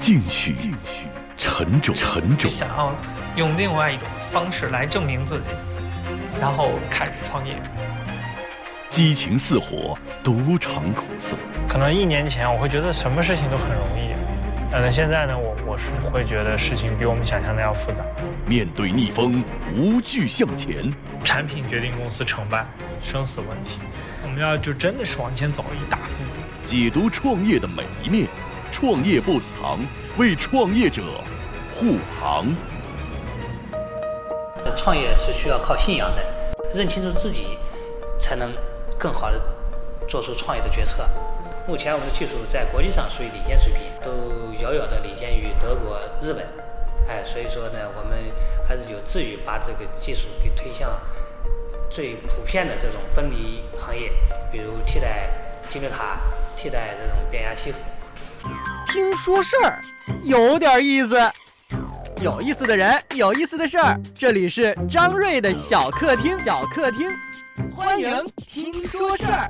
进取，进取，沉重，沉重。想要用另外一种方式来证明自己，然后开始创业。激情似火，独尝苦涩。可能一年前我会觉得什么事情都很容易，呃，现在呢，我我是会觉得事情比我们想象的要复杂。面对逆风，无惧向前。产品决定公司成败，生死问题。我们要就真的是往前走一大步。解读创业的每一面，创业 BOSS 堂为创业者护航。创业是需要靠信仰的，认清楚自己，才能。更好的做出创业的决策。目前我们的技术在国际上属于领先水平，都遥遥的领先于德国、日本。哎，所以说呢，我们还是有志于把这个技术给推向最普遍的这种分离行业，比如替代金字塔、替代这种变压器。听说事儿，有点意思。有意思的人，有意思的事儿。这里是张瑞的小客厅，小客厅。欢迎听说事儿。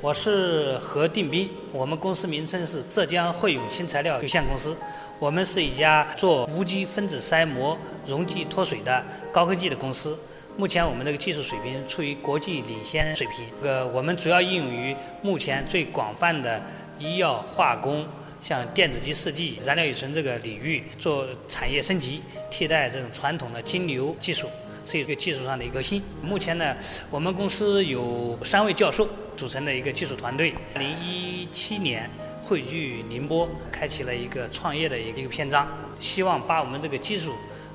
我是何定斌，我们公司名称是浙江汇永新材料有限公司。我们是一家做无机分子筛膜溶剂脱水的高科技的公司。目前我们这个技术水平处于国际领先水平。呃，我们主要应用于目前最广泛的医药化工，像电子级试剂、燃料乙醇这个领域做产业升级，替代这种传统的金牛技术。是一个技术上的一个新。目前呢，我们公司有三位教授组成的一个技术团队。二零一七年汇聚宁波，开启了一个创业的一个篇章，希望把我们这个技术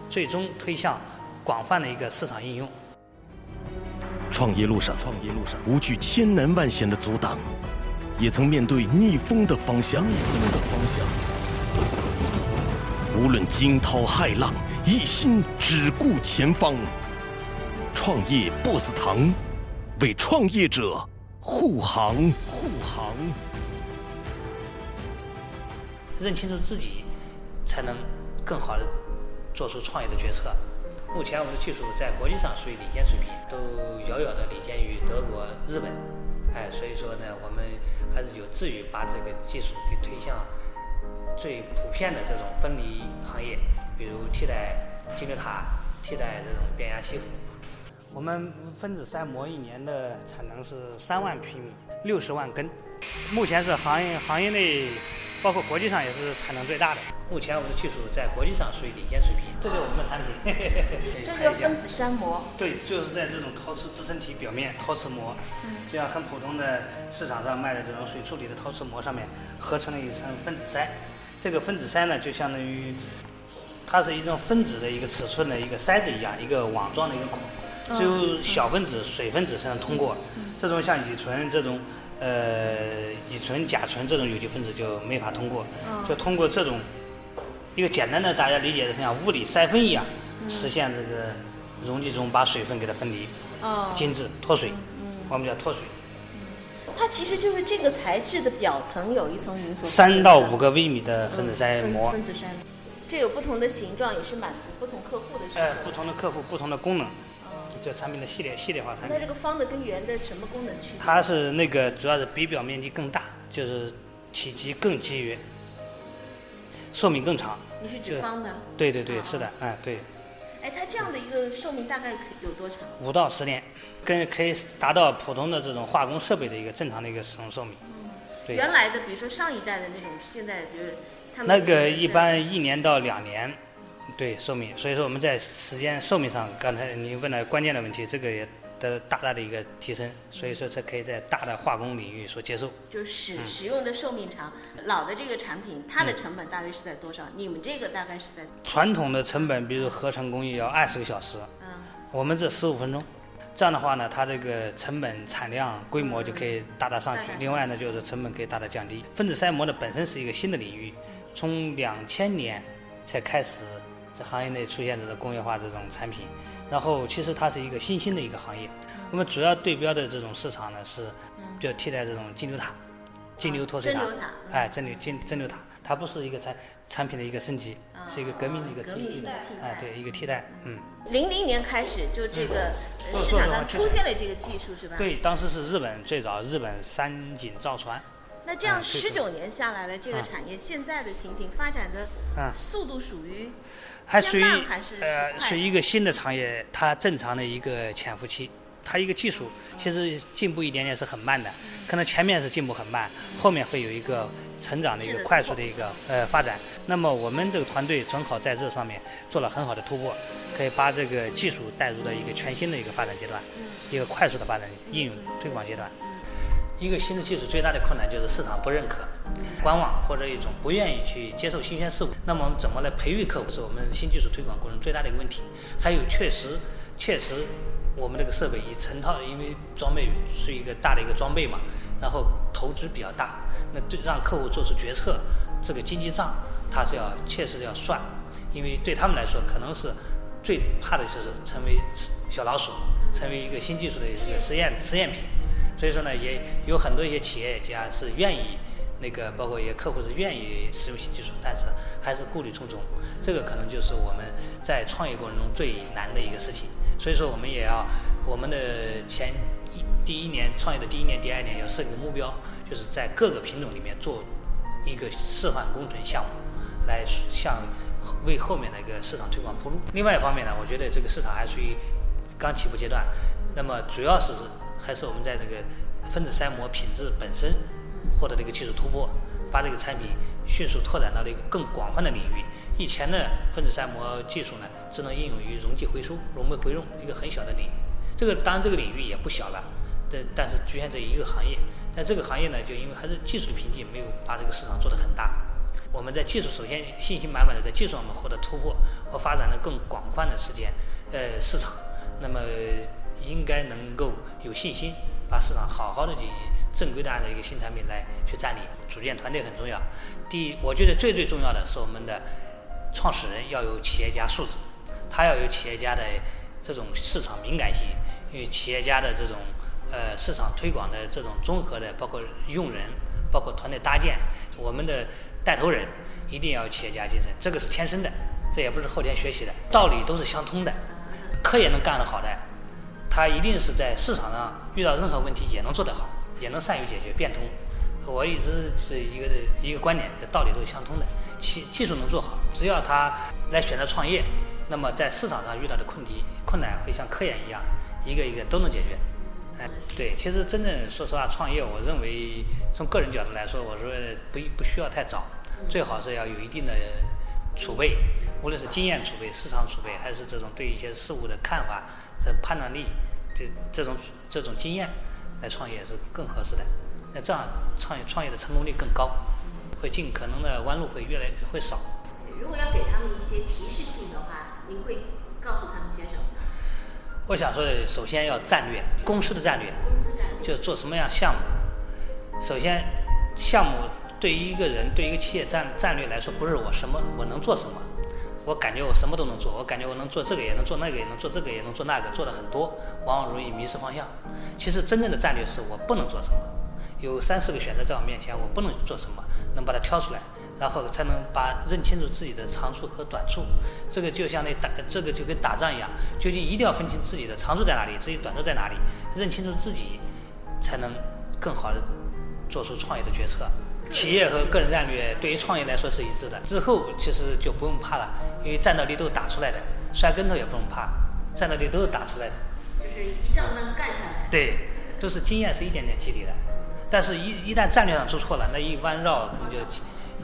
最终推向广泛的一个市场应用。创业路上，创业路上无惧千难万险的阻挡，也曾面对逆风的方向。逆风的方向，无论惊涛骇浪。一心只顾前方，创业 BOSS 堂为创业者护航护航。认清楚自己，才能更好的做出创业的决策。目前我们的技术在国际上属于领先水平，都遥遥的领先于德国、日本。哎，所以说呢，我们还是有志于把这个技术给推向最普遍的这种分离行业。比如替代金字塔，替代这种变压吸附。我们分子筛膜一年的产能是三万平米，六十万根。目前是行业行业内，包括国际上也是产能最大的。目前我们的技术在国际上属于领先水平。这就是我们的产品。这是分子筛膜。对，就是在这种陶瓷支撑体表面陶瓷膜，这样很普通的市场上卖的这种水处理的陶瓷膜上面合成了一层分子筛。这个分子筛呢，就相当于。它是一种分子的一个尺寸的一个筛子一样，一个网状的一个孔，只有小分子、水分子才能通过。这种像乙醇这种，呃，乙醇、甲醇这种有机分子就没法通过。就通过这种一个简单的，大家理解的像物理筛分一样，实现这个溶剂中把水分给它分离，精致脱水。我们叫脱水。它其实就是这个材质的表层有一层。三到五个微米的分子筛膜。分子筛。这有不同的形状，也是满足不同客户的需求。哎，不同的客户，不同的功能，这产品的系列系列化产品。那这个方的跟圆的什么功能区别？它是那个主要是比表面积更大，就是体积更节约，寿命更长。你是指方的？对对对，是的，哎对。哎，它这样的一个寿命大概有多长？五到十年，跟可以达到普通的这种化工设备的一个正常的一个使用寿命。嗯。原来的，比如说上一代的那种，现在比如。那个一般一年到两年，对寿命，所以说我们在时间寿命上，刚才你问了关键的问题，这个也得大大的一个提升，所以说才可以在大的化工领域所接受。就使使用的寿命长，老的这个产品，它的成本大约是在多少？你们这个大概是在？传统的成本，比如合成工艺要二十个小时，嗯，我们这十五分钟。这样的话呢，它这个成本、产量、规模就可以大大上去。另外呢，就是成本可以大大降低。分子筛膜呢本身是一个新的领域，从两千年才开始在行业内出现这种工业化这种产品。然后其实它是一个新兴的一个行业。我们主要对标的这种市场呢是，就替代这种金流塔、金流脱水塔。哎，蒸馏金蒸馏塔，它不是一个产产品的一个升级，是一个革命的一个替代。哎，对，一个替代，嗯。零零年开始，就这个市场上出现了这个技术，是吧？对，当时是日本最早，日本三井造船，那这样十九年下来了，这个啊产业现在的情形发展的啊速度属于还属于呃属于一个新的产业，它正常的一个潜伏期。它一个技术其实进步一点点是很慢的，可能前面是进步很慢，后面会有一个成长的一个快速的一个呃发展。那么我们这个团队正好在这上面做了很好的突破，可以把这个技术带入到一个全新的一个发展阶段，一个快速的发展应用推广阶段。一个新的技术最大的困难就是市场不认可、观望或者一种不愿意去接受新鲜事物。那么怎么来培育客户，是我们新技术推广过程最大的一个问题。还有确实，确实我们这个设备一成套，因为装备是一个大的一个装备嘛，然后投资比较大，那对让客户做出决策，这个经济账他是要确实要算，因为对他们来说可能是最怕的就是成为小老鼠，成为一个新技术的一个实验实验品。所以说呢，也有很多一些企业家是愿意那个，包括一些客户是愿意使用新技术，但是还是顾虑重重。这个可能就是我们在创业过程中最难的一个事情。所以说，我们也要我们的前一第一年创业的第一年、第二年要设立目标，就是在各个品种里面做一个示范工程项目，来向为后面的一个市场推广铺路。另外一方面呢，我觉得这个市场还属于刚起步阶段，那么主要是还是我们在这个分子筛膜品质本身获得了一个技术突破，把这个产品迅速拓展到了一个更广泛的领域。以前的分子筛膜技术呢，只能应用于溶剂回收、溶酶回用一个很小的领域。这个当然这个领域也不小了，但但是局限在一个行业。但这个行业呢，就因为还是技术的瓶颈，没有把这个市场做得很大。我们在技术首先信心满满的在技术上面获得突破和发展的更广泛的时间呃市场，那么应该能够有信心把市场好好的进行正规的按照一个新产品来去占领。组建团队很重要。第一，我觉得最最重要的是我们的创始人要有企业家素质，他要有企业家的这种市场敏感性，因为企业家的这种呃市场推广的这种综合的，包括用人，包括团队搭建，我们的带头人一定要有企业家精神，这个是天生的，这也不是后天学习的，道理都是相通的。科研能干得好的，他一定是在市场上遇到任何问题也能做得好，也能善于解决变通。我一直是一个一个观点，这道理都是相通的。技技术能做好，只要他来选择创业，那么在市场上遇到的困题困难会像科研一样，一个一个都能解决。哎，对，其实真正说实话，创业，我认为从个人角度来说，我说不不需要太早，最好是要有一定的储备，无论是经验储备、市场储备，还是这种对一些事物的看法、这判断力，这这种这种经验来创业是更合适的。那这样创业创业的成功率更高，会尽可能的弯路会越来会少。如果要给他们一些提示性的话，您会告诉他们些什么呢？我想说的，首先要战略，公司的战略，公司战略就做什么样项目。首先，项目对于一个人、对于一个企业战战略来说，不是我什么我能做什么，我感觉我什么都能做，我感觉我能做这个也能做那个也能做这个也能做那个，做的很多，往往容易迷失方向。其实真正的战略是我不能做什么，有三四个选择在我面前，我不能做什么，能把它挑出来，然后才能把认清楚自己的长处和短处。这个就像那打，这个就跟打仗一样，究竟一定要分清自己的长处在哪里，自己短处在哪里，认清楚自己，才能更好的做出创业的决策。企业和个人战略对于创业来说是一致的，之后其实就不用怕了，因为战斗力都是打出来的，摔跟头也不用怕，战斗力都是打出来的。就是一仗能干下来。对，都是经验是一点点积累的，但是一一旦战略上出错了，那一弯绕可能就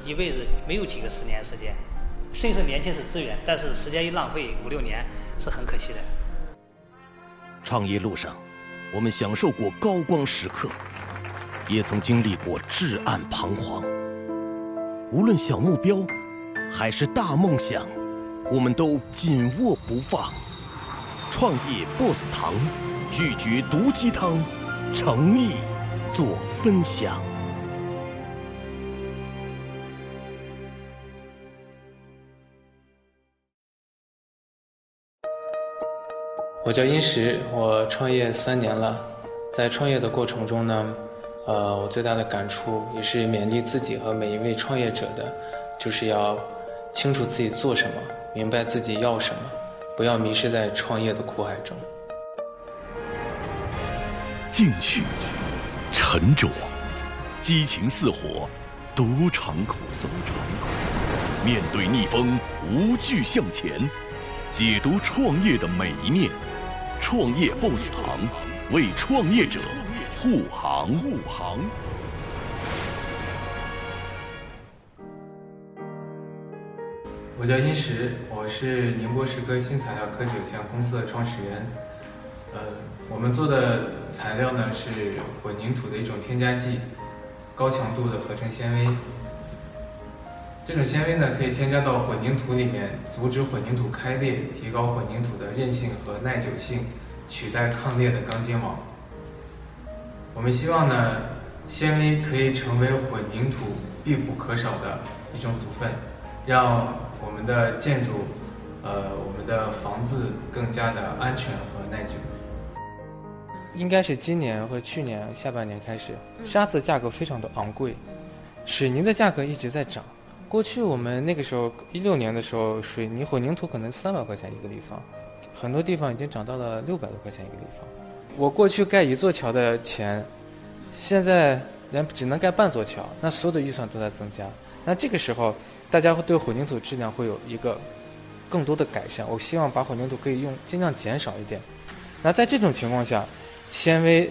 一辈子没有几个十年时间。虽说年轻是资源，但是时间一浪费五六年是很可惜的。创业路上，我们享受过高光时刻，也曾经历过至暗彷徨。无论小目标还是大梦想，我们都紧握不放。创业 BOSS 堂，拒绝毒鸡汤，诚意做分享。我叫殷实，我创业三年了，在创业的过程中呢，呃，我最大的感触也是勉励自己和每一位创业者的，就是要清楚自己做什么，明白自己要什么，不要迷失在创业的苦海中。进取、沉着、激情似火，独尝苦涩。面对逆风，无惧向前，解读创业的每一面。创业 BOSS 堂为创业者护航。护航。我叫殷石，我是宁波石科新材料科技有限公司的创始人。呃，我们做的材料呢是混凝土的一种添加剂，高强度的合成纤维。这种纤维呢可以添加到混凝土里面，阻止混凝土开裂，提高混凝土的韧性和耐久性，取代抗裂的钢筋网。我们希望呢，纤维可以成为混凝土必不可少的一种组分，让我们的建筑，呃，我们的房子更加的安全和耐久。应该是今年或去年下半年开始，沙子价格非常的昂贵，水泥的价格一直在涨。过去我们那个时候一六年的时候，水泥混凝土可能三百块钱一个立方，很多地方已经涨到了六百多块钱一个立方。我过去盖一座桥的钱，现在连只能盖半座桥，那所有的预算都在增加。那这个时候，大家会对混凝土质量会有一个更多的改善。我希望把混凝土可以用尽量减少一点。那在这种情况下，纤维，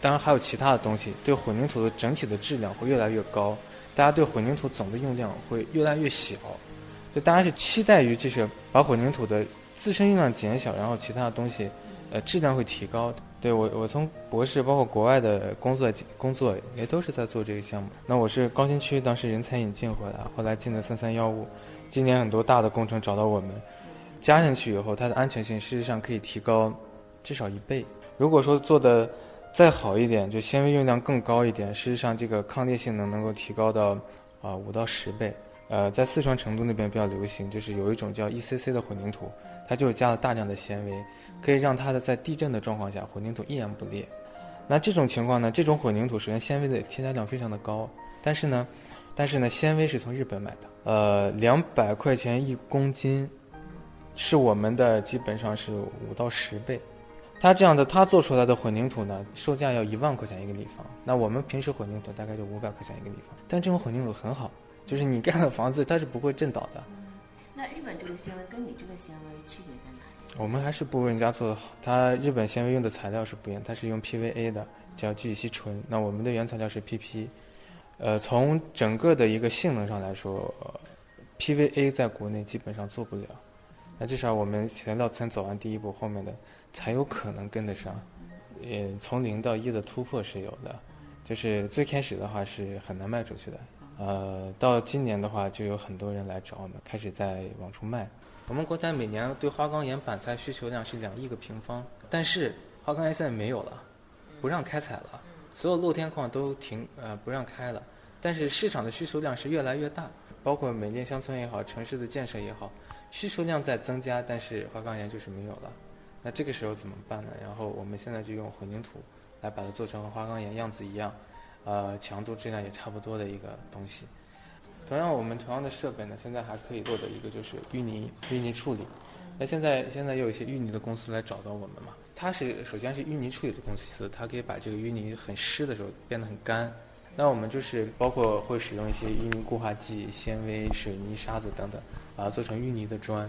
当然还有其他的东西，对混凝土的整体的质量会越来越高，大家对混凝土总的用量会越来越小，就大家是期待于就是把混凝土的自身用量减小，然后其他的东西，呃，质量会提高。对我，我从博士包括国外的工作工作也都是在做这个项目。那我是高新区当时人才引进回来，后来进的三三幺五，今年很多大的工程找到我们，加进去以后，它的安全性事实上可以提高至少一倍。如果说做的再好一点，就纤维用量更高一点，事实上这个抗裂性能能够提高到啊五到十倍。呃，在四川成都那边比较流行，就是有一种叫 ECC 的混凝土，它就加了大量的纤维，可以让它的在地震的状况下混凝土依然不裂。那这种情况呢，这种混凝土首先纤维的添加量非常的高，但是呢，但是呢，纤维是从日本买的，呃，两百块钱一公斤，是我们的基本上是五到十倍。它这样的，它做出来的混凝土呢，售价要一万块钱一个立方。那我们平时混凝土大概就五百块钱一个立方，但这种混凝土很好，就是你盖的房子它是不会震倒的。那日本这个纤维跟你这个纤维区别在哪里？我们还是不如人家做的好。它日本纤维用的材料是不一样，它是用 PVA 的，叫聚乙烯醇。那我们的原材料是 PP。呃，从整个的一个性能上来说，PVA 在国内基本上做不了。那至少我们材料先走完第一步，后面的才有可能跟得上。呃，从零到一的突破是有的，就是最开始的话是很难卖出去的。呃，到今年的话，就有很多人来找我们，开始在往出卖。我们国家每年对花岗岩板材需求量是两亿个平方，但是花岗岩现在没有了，不让开采了，所有露天矿都停呃不让开了。但是市场的需求量是越来越大，包括美丽乡村也好，城市的建设也好。需求量在增加，但是花岗岩就是没有了。那这个时候怎么办呢？然后我们现在就用混凝土来把它做成和花岗岩样子一样，呃，强度质量也差不多的一个东西。同样，我们同样的设备呢，现在还可以做的一个就是淤泥淤泥处理。那现在现在有一些淤泥的公司来找到我们嘛？它是首先是淤泥处理的公司，它可以把这个淤泥很湿的时候变得很干。那我们就是包括会使用一些淤泥固化剂、纤维、水泥、沙子等等。把它做成淤泥的砖，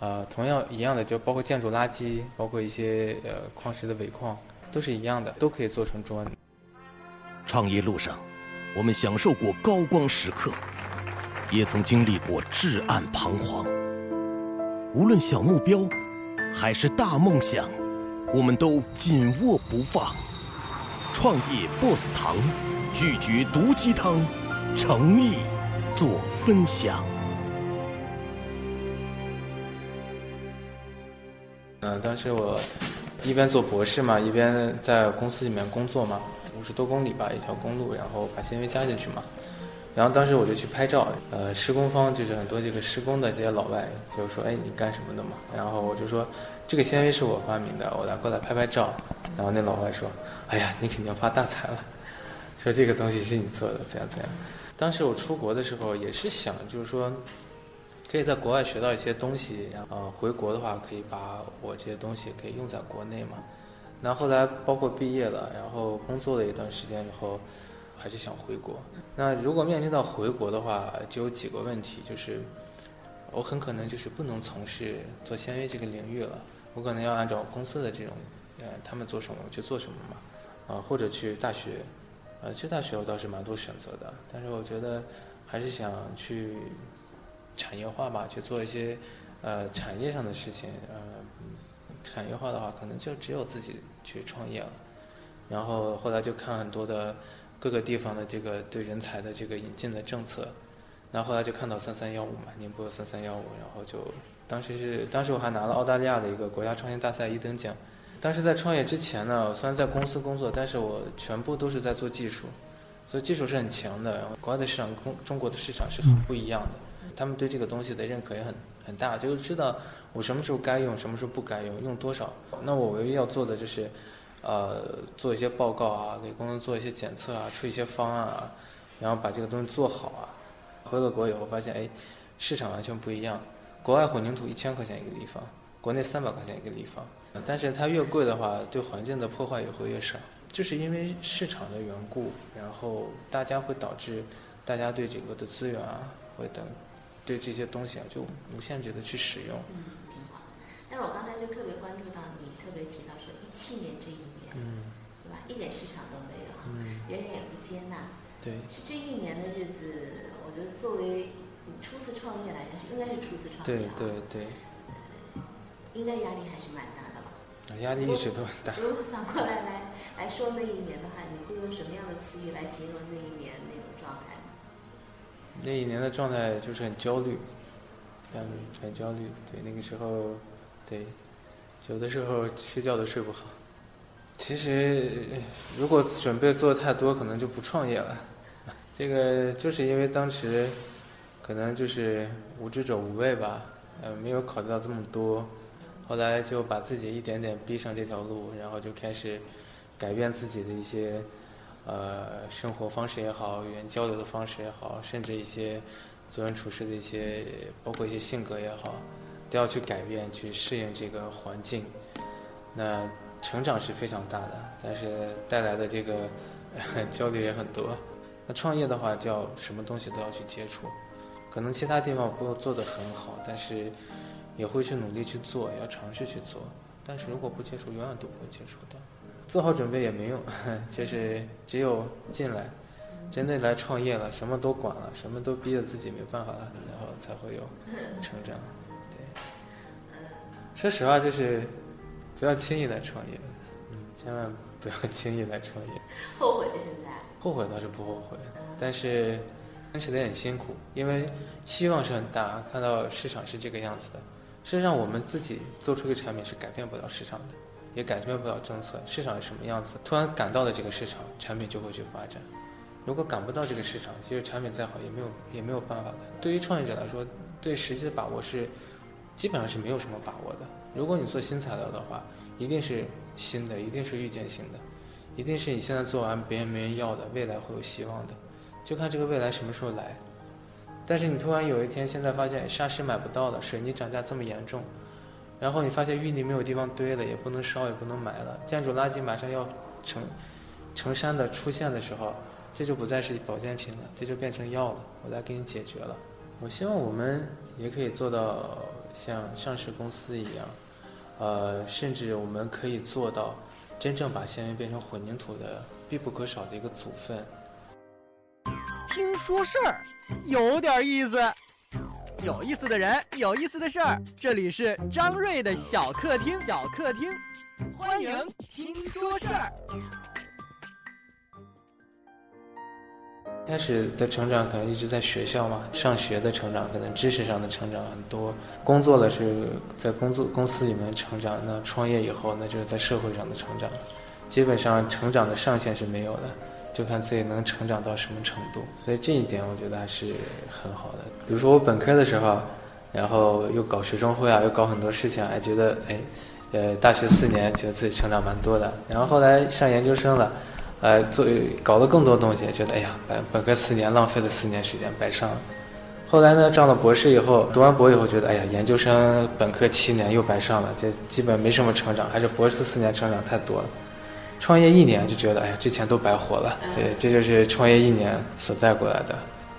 呃，同样一样的，就包括建筑垃圾，包括一些呃矿石的尾矿，都是一样的，都可以做成砖。创业路上，我们享受过高光时刻，也曾经历过至暗彷徨。无论小目标还是大梦想，我们都紧握不放。创业 BOSS 堂，拒绝毒鸡汤，诚意做分享。嗯，当时我一边做博士嘛，一边在公司里面工作嘛，五十多公里吧一条公路，然后把纤维加进去嘛。然后当时我就去拍照，呃，施工方就是很多这个施工的这些老外就说：“哎，你干什么的嘛？”然后我就说：“这个纤维是我发明的，我来过来拍拍照。”然后那老外说：“哎呀，你肯定要发大财了，说这个东西是你做的，怎样怎样。”当时我出国的时候也是想，就是说。可以在国外学到一些东西，然后回国的话，可以把我这些东西可以用在国内嘛。那后来包括毕业了，然后工作了一段时间以后，还是想回国。那如果面临到回国的话，就有几个问题，就是我很可能就是不能从事做纤维这个领域了，我可能要按照公司的这种，呃，他们做什么我去做什么嘛，啊，或者去大学，呃，去大学我倒是蛮多选择的，但是我觉得还是想去产业化吧，去做一些呃产业上的事情，呃，产业化的话可能就只有自己去创业了，然后后来就看很多的各个地方的这个对人才的这个引进的政策。然后后来就看到三三幺五嘛，宁波三三幺五，然后就当时是当时我还拿了澳大利亚的一个国家创新大赛一等奖。当时在创业之前呢，虽然在公司工作，但是我全部都是在做技术，所以技术是很强的。然后国外的市场跟中国的市场是很不一样的，他们对这个东西的认可也很很大，就是知道我什么时候该用，什么时候不该用，用多少。那我唯一要做的就是，呃，做一些报告啊，给公司做一些检测啊，出一些方案啊，然后把这个东西做好啊。回了国以后发现，哎，市场完全不一样。国外混凝土一千块钱一个立方，国内三百块钱一个立方。但是它越贵的话，对环境的破坏也会越少。就是因为市场的缘故，然后大家会导致大家对整个的资源啊，会等对这些东西啊，就无限制的去使用。但是我刚才就特别关注到你特别提到说一七年这一年，嗯，对吧？一点市场都没有，嗯，别人也不接纳。对。是这一年的日子。我觉得作为你初次创业来讲，是应该是初次创业对对对。应该压力还是蛮大的吧？压力一直都很大。如果反过来来来说那一年的话，你会用什么样的词语来形容那一年那种状态呢？那一年的状态就是很焦虑，很很焦虑。对，那个时候，对，有的时候睡觉都睡不好。其实，如果准备做太多，可能就不创业了。这个就是因为当时，可能就是无知者无畏吧，呃，没有考虑到这么多，后来就把自己一点点逼上这条路，然后就开始改变自己的一些呃生活方式也好，语言交流的方式也好，甚至一些做人处事的一些，包括一些性格也好，要去改变，去适应这个环境。那成长是非常大的，但是带来的这个 焦虑也很多。那创业的话，就要什么东西都要去接触，可能其他地方不做得很好，但是也会去努力去做，要尝试去做。但是如果不接触，永远都不会接触到。做好准备也没用，就是只有进来，真的来创业了，什么都管了，什么都逼着自己没办法了，然后才会有成长。对，说实话，就是不要轻易来创业，嗯，千万不要轻易来创业。后悔现在。后悔倒是不后悔，但是坚持的很辛苦，因为希望是很大，看到市场是这个样子的。事实上，我们自己做出一个产品是改变不了市场的，也改变不了政策。市场是什么样子，突然赶到了这个市场，产品就会去发展。如果赶不到这个市场，其实产品再好也没有也没有办法的。对于创业者来说，对时机的把握是基本上是没有什么把握的。如果你做新材料的话，一定是新的，一定是预见性的。一定是你现在做完别人没人要的，未来会有希望的，就看这个未来什么时候来。但是你突然有一天现在发现砂石买不到了，水泥涨价这么严重，然后你发现淤泥没有地方堆了，也不能烧也不能埋了，建筑垃圾马上要成成山的出现的时候，这就不再是保健品了，这就变成药了，我来给你解决了。我希望我们也可以做到像上市公司一样，呃，甚至我们可以做到。真正把纤维变成混凝土的必不可少的一个组分。听说事儿，有点意思。有意思的人，有意思的事儿。这里是张瑞的小客厅，小客厅，欢迎听说事儿。开始的成长可能一直在学校嘛，上学的成长可能知识上的成长很多，工作了是在工作公司里面成长，那创业以后那就是在社会上的成长，基本上成长的上限是没有的，就看自己能成长到什么程度。所以这一点我觉得还是很好的。比如说我本科的时候，然后又搞学生会啊，又搞很多事情，还觉得哎，呃，大学四年觉得自己成长蛮多的，然后后来上研究生了。呃，做搞了更多东西，觉得哎呀，本本科四年浪费了四年时间，白上了。后来呢，上了博士以后，读完博以后，觉得哎呀，研究生本科七年又白上了，这基本没什么成长，还是博士四年成长太多了。创业一年就觉得，哎呀，这钱都白活了。对，这就是创业一年所带过来的。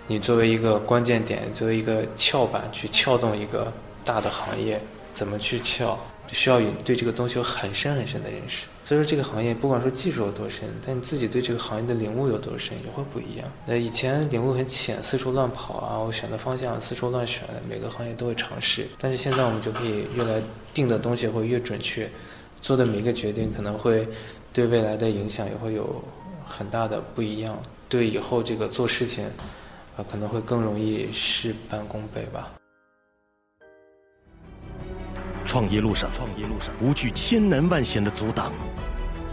你作为一个关键点，作为一个撬板去撬动一个大的行业，怎么去撬，需要有对这个东西有很深很深的认识。所以说，这个行业不管说技术有多深，但你自己对这个行业的领悟有多深，也会不一样。那以前领悟很浅，四处乱跑啊，我选的方向四处乱选，每个行业都会尝试。但是现在我们就可以越来定的东西会越准确，做的每一个决定可能会对未来的影响也会有很大的不一样，对以后这个做事情啊可能会更容易事半功倍吧。创业路上，创业路上，无惧千难万险的阻挡，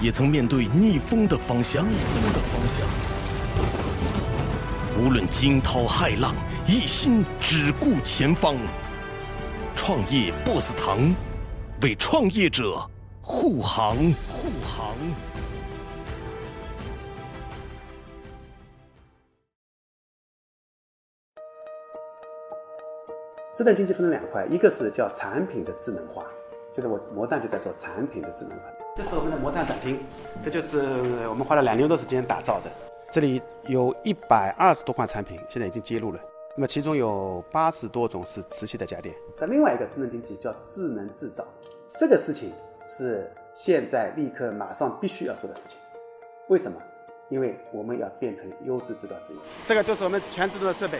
也曾面对逆风的方向，逆风的方向。无论惊涛骇浪，一心只顾前方。创业 BOSS 堂，为创业者护航，护航。智能经济分成两块，一个是叫产品的智能化，就是我魔蛋就在做产品的智能化。这是我们的魔蛋展厅，这就是我们花了两年多时间打造的。这里有一百二十多款产品，现在已经揭露了。那么其中有八十多种是瓷器的家电。那另外一个智能经济叫智能制造，这个事情是现在立刻马上必须要做的事情。为什么？因为我们要变成优质制造之一。这个就是我们全自动的设备。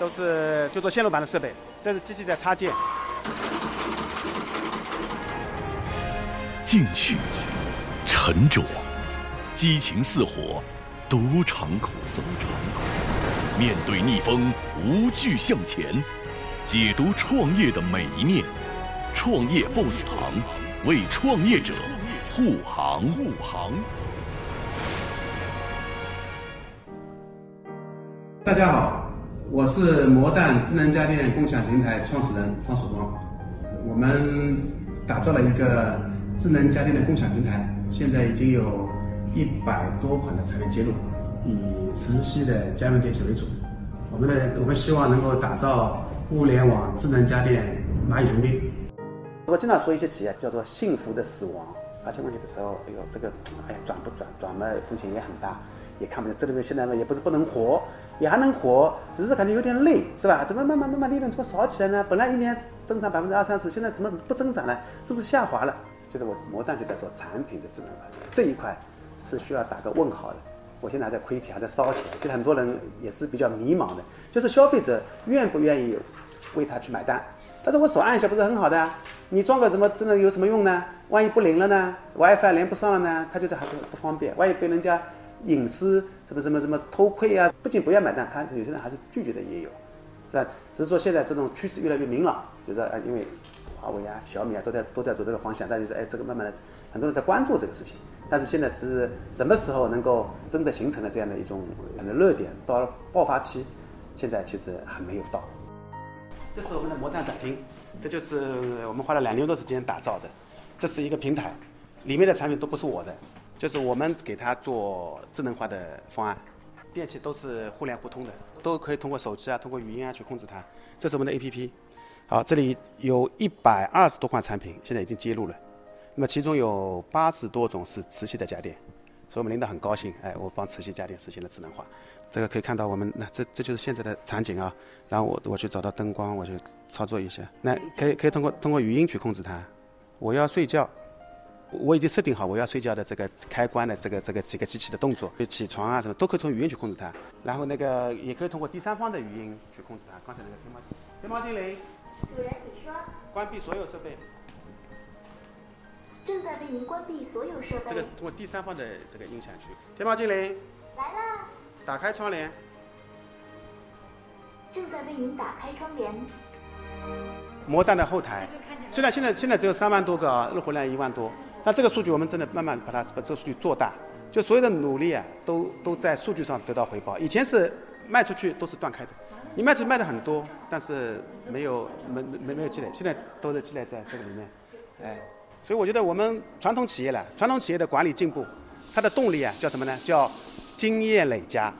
都是就做线路板的设备，这是机器在插件。进取、沉着、激情似火、独尝苦涩。面对逆风，无惧向前，解读创业的每一面。创业 BOSS 堂，为创业者护航。护航。大家好。我是魔蛋智能家电共享平台创始人方曙光，我们打造了一个智能家电的共享平台，现在已经有一百多款的产品接入，以磁吸的家用电器为主。我们的我们希望能够打造物联网智能家电蚂蚁雄兵。我经常说一些企业叫做幸福的死亡，发现问题的时候，哎呦这个，哎呀转不转转嘛风险也很大，也看不见这里面现在呢也不是不能活。也还能活，只是感觉有点累，是吧？怎么慢慢慢慢利润怎么少起来呢？本来一年增长百分之二三十，现在怎么不增长了？甚至下滑了？就是我魔蛋就在做产品的智能化这一块，是需要打个问号的。我现在还在亏钱，还在烧钱。其实很多人也是比较迷茫的，就是消费者愿不愿意为他去买单？但是我手按一下不是很好的？你装个什么智能有什么用呢？万一不灵了呢？WiFi 连不上了呢？他觉得还是不方便。万一被人家。隐私什么什么什么偷窥啊？不仅不要买单，他有些人还是拒绝的也有，是吧？只是说现在这种趋势越来越明朗，就是啊，因为华为啊、小米啊都在都在走这个方向，但是哎，这个慢慢的很多人在关注这个事情。但是现在是什么时候能够真的形成了这样的一种热点，到了爆发期，现在其实还没有到。这是我们的魔弹展厅，这就是我们花了两年多时间打造的，这是一个平台，里面的产品都不是我的。就是我们给他做智能化的方案，电器都是互联互通的，都可以通过手机啊，通过语音啊去控制它。这是我们的 APP。好，这里有一百二十多款产品，现在已经接入了。那么其中有八十多种是磁吸的家电，所以我们领导很高兴，哎，我帮磁吸家电实现了智能化。这个可以看到我们那这这就是现在的场景啊。然后我我去找到灯光，我去操作一下，那可以可以通过通过语音去控制它。我要睡觉。我已经设定好我要睡觉的这个开关的这个这个几个机器的动作，就起床啊什么都可以从语音去控制它，然后那个也可以通过第三方的语音去控制它。刚才那个天猫天猫精灵，主人你说，关闭所有设备，正在为您关闭所有设备。这个通过第三方的这个音响去，天猫精灵。来了，打开窗帘，正在为您打开窗帘。魔蛋的后台，虽然现在现在只有三万多个啊，日活量一万多。但这个数据我们真的慢慢把它把这个数据做大，就所有的努力啊，都都在数据上得到回报。以前是卖出去都是断开的，你卖出去卖的很多，但是没有没没没有积累，现在都是积累在这个里面，哎，所以我觉得我们传统企业了，传统企业的管理进步，它的动力啊叫什么呢？叫经验累加，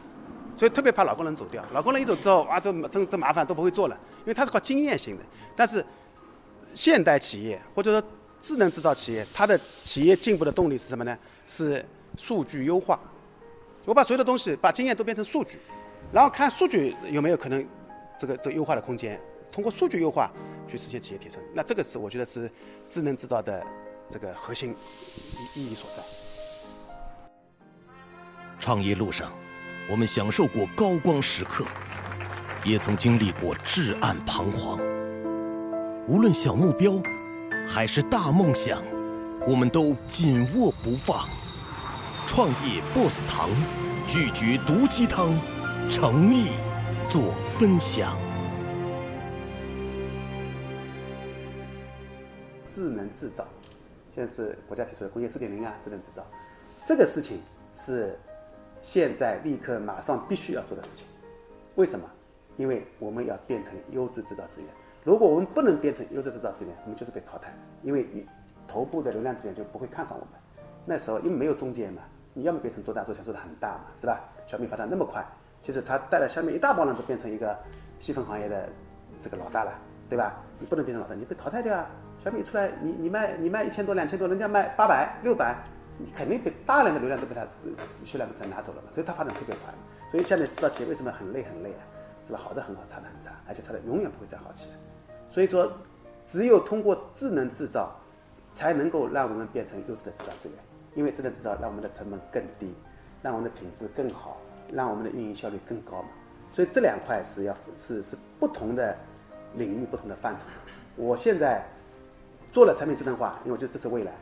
所以特别怕老工人走掉，老工人一走之后啊，这这这麻烦都不会做了，因为它是靠经验型的。但是现代企业或者说智能制造企业，它的企业进步的动力是什么呢？是数据优化。我把所有的东西，把经验都变成数据，然后看数据有没有可能这个这优化的空间，通过数据优化去实现企业提升。那这个是我觉得是智能制造的这个核心意意义所在。创业路上，我们享受过高光时刻，也曾经历过至暗彷徨。无论小目标还是大梦想，我们都紧握不放。创业 BOSS 堂，拒绝毒鸡汤，诚意做分享。智能制造，现在是国家提出的工业四点零啊，智能制造，这个事情是现在立刻马上必须要做的事情。为什么？因为我们要变成优质制造资源。如果我们不能变成优质制造资源，我们就是被淘汰。因为你头部的流量资源就不会看上我们。那时候因为没有中间嘛。你要么变成做大做强做的很大嘛，是吧？小米发展那么快，其实它带了下面一大帮人都变成一个细分行业的这个老大了，对吧？你不能变成老大，你被淘汰掉啊！小米出来，你你卖你卖一千多两千多，人家卖八百六百，你肯定被大量的流量都被它销量都被它拿走了嘛，所以它发展特别快。所以下面制造企业为什么很累很累啊？是吧？好的很好，差的很差，而且差的永远不会再好起来。所以说，只有通过智能制造，才能够让我们变成优质的制造资源。因为智能制造让我们的成本更低，让我们的品质更好，让我们的运营效率更高嘛。所以这两块是要是是不同的领域、不同的范畴。我现在做了产品智能化，因为我觉得这是未来。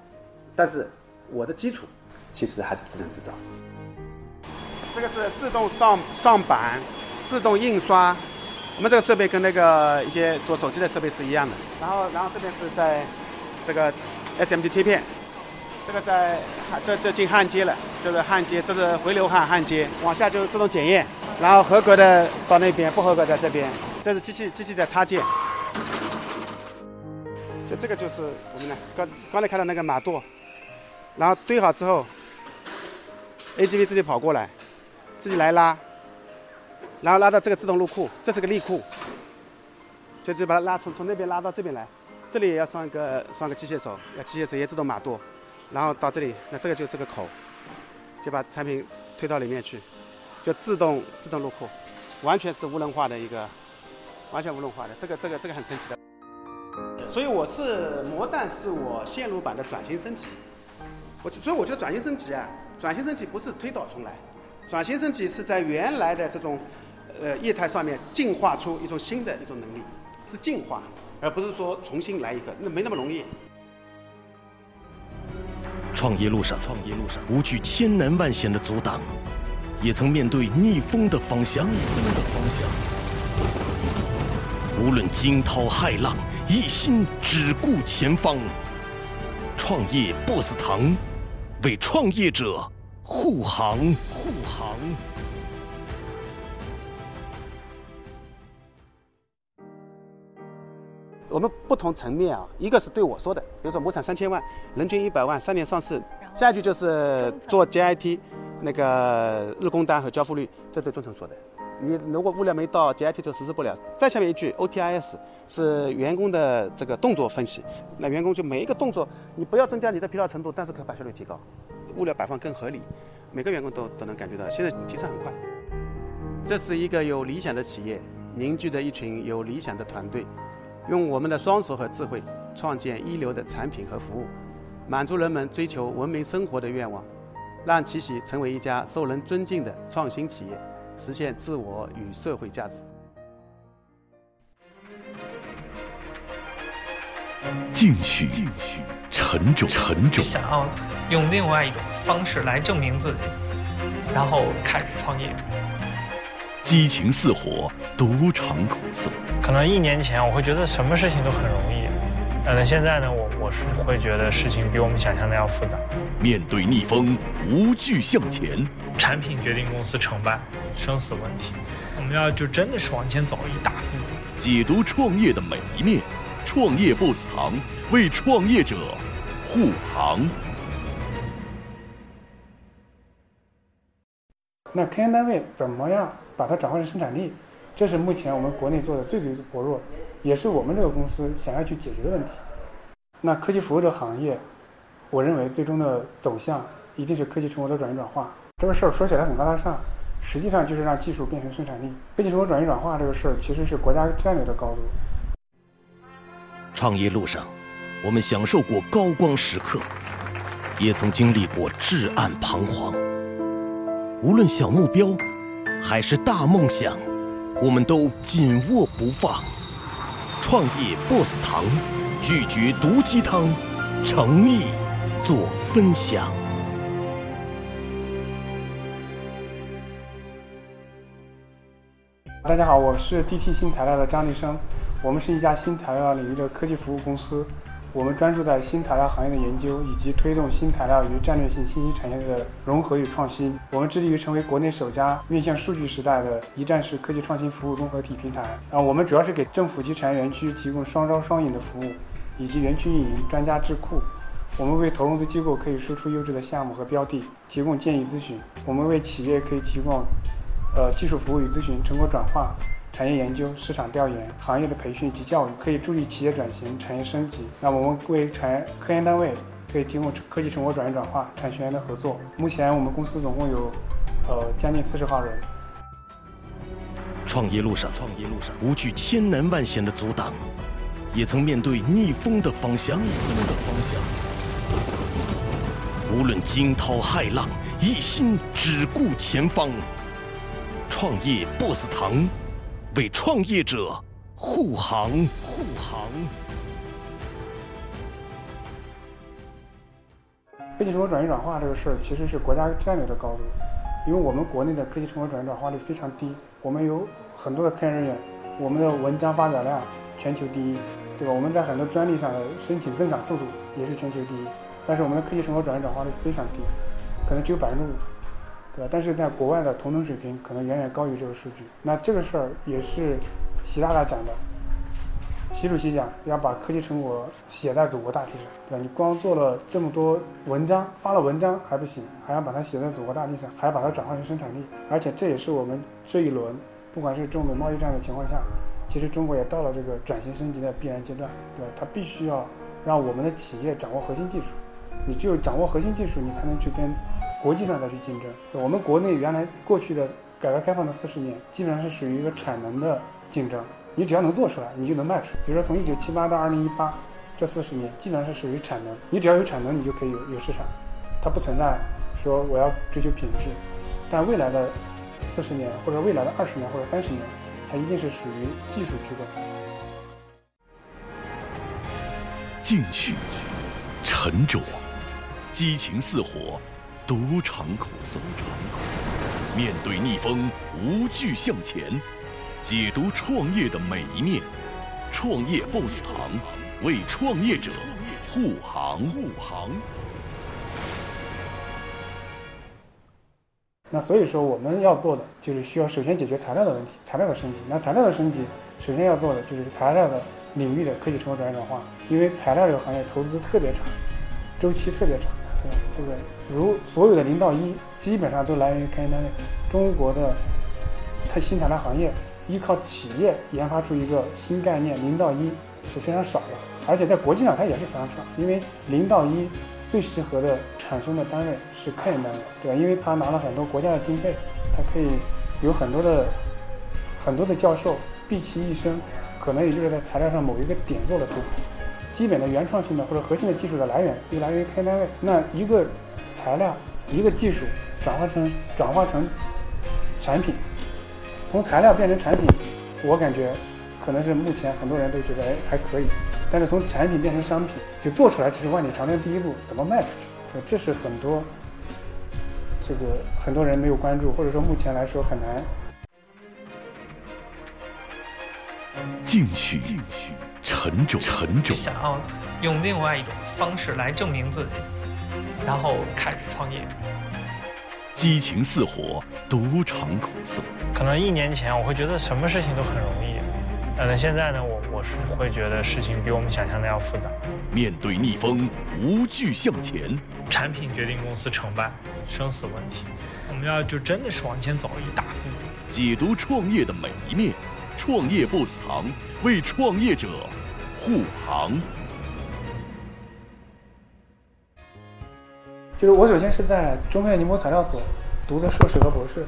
但是我的基础其实还是智能制造。这个是自动上上板、自动印刷。我们这个设备跟那个一些做手机的设备是一样的。然后，然后这边是在这个 SMD 贴片。这个在这这进焊接了，就是焊接，这是回流焊焊接，往下就是自动检验，然后合格的到那边，不合格在这边。这是机器机器在插件，就这个就是我们呢刚刚才看到那个马垛，然后堆好之后，AGV 自己跑过来，自己来拉，然后拉到这个自动入库，这是个立库，就就把它拉从从那边拉到这边来，这里也要上一个装个机械手，要机械手也自动马垛。然后到这里，那这个就这个口，就把产品推到里面去，就自动自动入库，完全是无人化的一个，完全无人化的，这个这个这个很神奇的。所以我是魔弹是我线路版的转型升级，我所以我觉得转型升级啊，转型升级不是推倒重来，转型升级是在原来的这种呃业态上面进化出一种新的一种能力，是进化，而不是说重新来一个，那没那么容易。创业路上，创业路上，无惧千难万险的阻挡，也曾面对逆风的方向，逆风的方向。无论惊涛骇浪，一心只顾前方。创业 BOSS 堂，为创业者护航，护航。我们不同层面啊，一个是对我说的，比如说亩产三千万，人均一百万，三年上市。下一句就是做 JIT，那个日工单和交付率，这对中层说的。你如果物料没到，JIT 就实施不了。再下面一句 OTIS 是员工的这个动作分析，那员工就每一个动作，你不要增加你的疲劳程度，但是可把效率提高，物料摆放更合理，每个员工都都能感觉到，现在提升很快。这是一个有理想的企业，凝聚着一群有理想的团队。用我们的双手和智慧，创建一流的产品和服务，满足人们追求文明生活的愿望，让奇喜成为一家受人尊敬的创新企业，实现自我与社会价值。进取，进取，沉重，沉重。想要用另外一种方式来证明自己，然后开始创业。激情似火，独尝苦涩。可能一年前我会觉得什么事情都很容易，但现在呢，我我是会觉得事情比我们想象的要复杂。面对逆风，无惧向前。产品决定公司成败，生死问题，我们要就真的是往前走一大步。解读创业的每一面，创业 BOSS 堂为创业者护航。那科研单位怎么样？把它转化成生产力，这是目前我们国内做的最最薄弱，也是我们这个公司想要去解决的问题。那科技服务这个行业，我认为最终的走向一定是科技成果的转移转化。这个事儿说起来很高大上，实际上就是让技术变成生产力。科技成果转移转化这个事儿其实是国家战略的高度。创业路上，我们享受过高光时刻，也曾经历过至暗彷徨。无论小目标还是大梦想，我们都紧握不放。创业 BOSS 堂，拒绝毒鸡汤，诚意做分享。大家好，我是 DT 新材料的张立生，我们是一家新材料领域的科技服务公司，我们专注在新材料行业的研究以及推动新材料与战略性信息产业的融合与创新。我们致力于成为国内首家面向数据时代的一站式科技创新服务综合体平台。啊，我们主要是给政府及产业园区提供双招双引的服务，以及园区运营、专家智库。我们为投融资机构可以输出优质的项目和标的提供建议咨询，我们为企业可以提供。呃，技术服务与咨询、成果转化、产业研究、市场调研、行业的培训及教育，可以助力企业转型、产业升级。那我们为产科研单位可以提供科技成果转移转化、产学研的合作。目前我们公司总共有呃将近四十号人。创业路上，创业路上，无惧千难万险的阻挡，也曾面对逆风的方向，逆风的方向。无论惊涛骇浪，一心只顾前方。创业 BOSS 堂，为创业者护航护航。科技成果转移转化这个事儿，其实是国家战略的高度，因为我们国内的科技成果转移转化率非常低，我们有很多的科研人员，我们的文章发表量全球第一，对吧？我们在很多专利上的申请增长速度也是全球第一，但是我们的科技成果转移转化率非常低，可能只有百分之五。对吧？但是在国外的同等水平可能远远高于这个数据。那这个事儿也是习大大讲的。习主席讲要把科技成果写在祖国大地上，对吧？你光做了这么多文章，发了文章还不行，还要把它写在祖国大地上，还要把它转化成生产力。而且这也是我们这一轮，不管是中美贸易战的情况下，其实中国也到了这个转型升级的必然阶段，对吧？它必须要让我们的企业掌握核心技术。你只有掌握核心技术，你才能去跟。国际上再去竞争，我们国内原来过去的改革开放的四十年，基本上是属于一个产能的竞争。你只要能做出来，你就能卖出。比如说从一九七八到二零一八这四十年，基本上是属于产能。你只要有产能，你就可以有有市场。它不存在说我要追求品质，但未来的四十年或者未来的二十年或者三十年，它一定是属于技术驱动。进取、沉着、激情似火。独尝苦涩，面对逆风无惧向前，解读创业的每一面。创业 BOSS 堂为创业者护航护航。那所以说，我们要做的就是需要首先解决材料的问题，材料的升级。那材料的升级，首先要做的就是材料的领域的科技成果转移转化，因为材料这个行业投资特别长，周期特别长。对不对？如所有的零到一，基本上都来源于科研单位。中国的在新材料行业依靠企业研发出一个新概念，零到一是非常少的，而且在国际上它也是非常少。因为零到一最适合的产生的单位是科研单位，对吧？因为他拿了很多国家的经费，他可以有很多的很多的教授毕其一生，可能也就是在材料上某一个点做了突破。基本的原创性的或者核心的技术的来源，又来源于开单位。那一个材料、一个技术转化成转化成产品，从材料变成产品，我感觉可能是目前很多人都觉得哎还可以。但是从产品变成商品，就做出来只是万里长征第一步，怎么卖出去？这是很多这个很多人没有关注，或者说目前来说很难。进取，进取。沉着，沉着。想要用另外一种方式来证明自己，然后开始创业。激情似火，独尝苦涩。可能一年前我会觉得什么事情都很容易，但现在呢，我我是会觉得事情比我们想象的要复杂。面对逆风，无惧向前。产品决定公司成败，生死问题。我们要就真的是往前走一大步。解读创业的每一面，创业 BOSS 堂为创业者。护航。就是我首先是在中科院宁波材料所读的硕士和博士，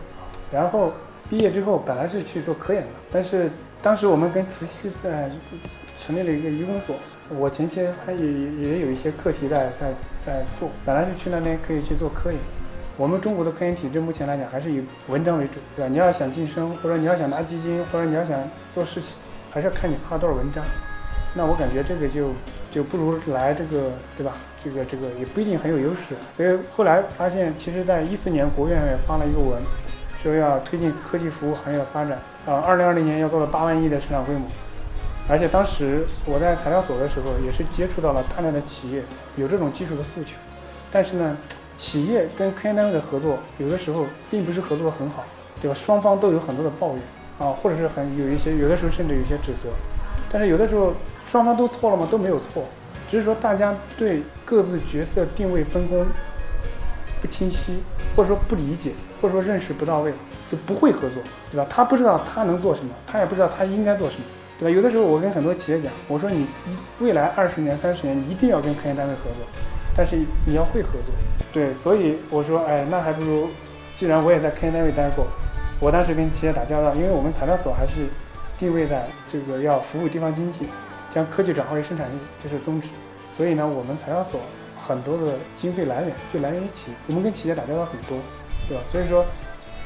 然后毕业之后本来是去做科研的，但是当时我们跟慈溪在成立了一个医工所，我前期他也也有一些课题在在在做，本来是去那边可以去做科研。我们中国的科研体制目前来讲还是以文章为主，对吧？你要想晋升，或者你要想拿基金，或者你要想做事情，还是要看你发多少文章。那我感觉这个就就不如来这个，对吧？这个这个也不一定很有优势。所以后来发现，其实在一四年国务院也发了一个文，说要推进科技服务行业的发展，啊，二零二零年要做到八万亿的市场规模。而且当时我在材料所的时候，也是接触到了大量的企业有这种技术的诉求，但是呢。企业跟科研单位的合作，有的时候并不是合作的很好，对吧？双方都有很多的抱怨啊，或者是很有一些，有的时候甚至有一些指责。但是有的时候双方都错了吗？都没有错，只是说大家对各自角色定位分工不清晰，或者说不理解，或者说认识不到位，就不会合作，对吧？他不知道他能做什么，他也不知道他应该做什么，对吧？有的时候我跟很多企业讲，我说你未来二十年、三十年一定要跟科研单位合作，但是你要会合作。对，所以我说，哎，那还不如，既然我也在科研单位待过，我当时跟企业打交道，因为我们材料所还是定位在这个要服务地方经济，将科技转化为生产力，这是宗旨。所以呢，我们材料所很多的经费来源就来源于企业，我们跟企业打交道很多，对吧？所以说，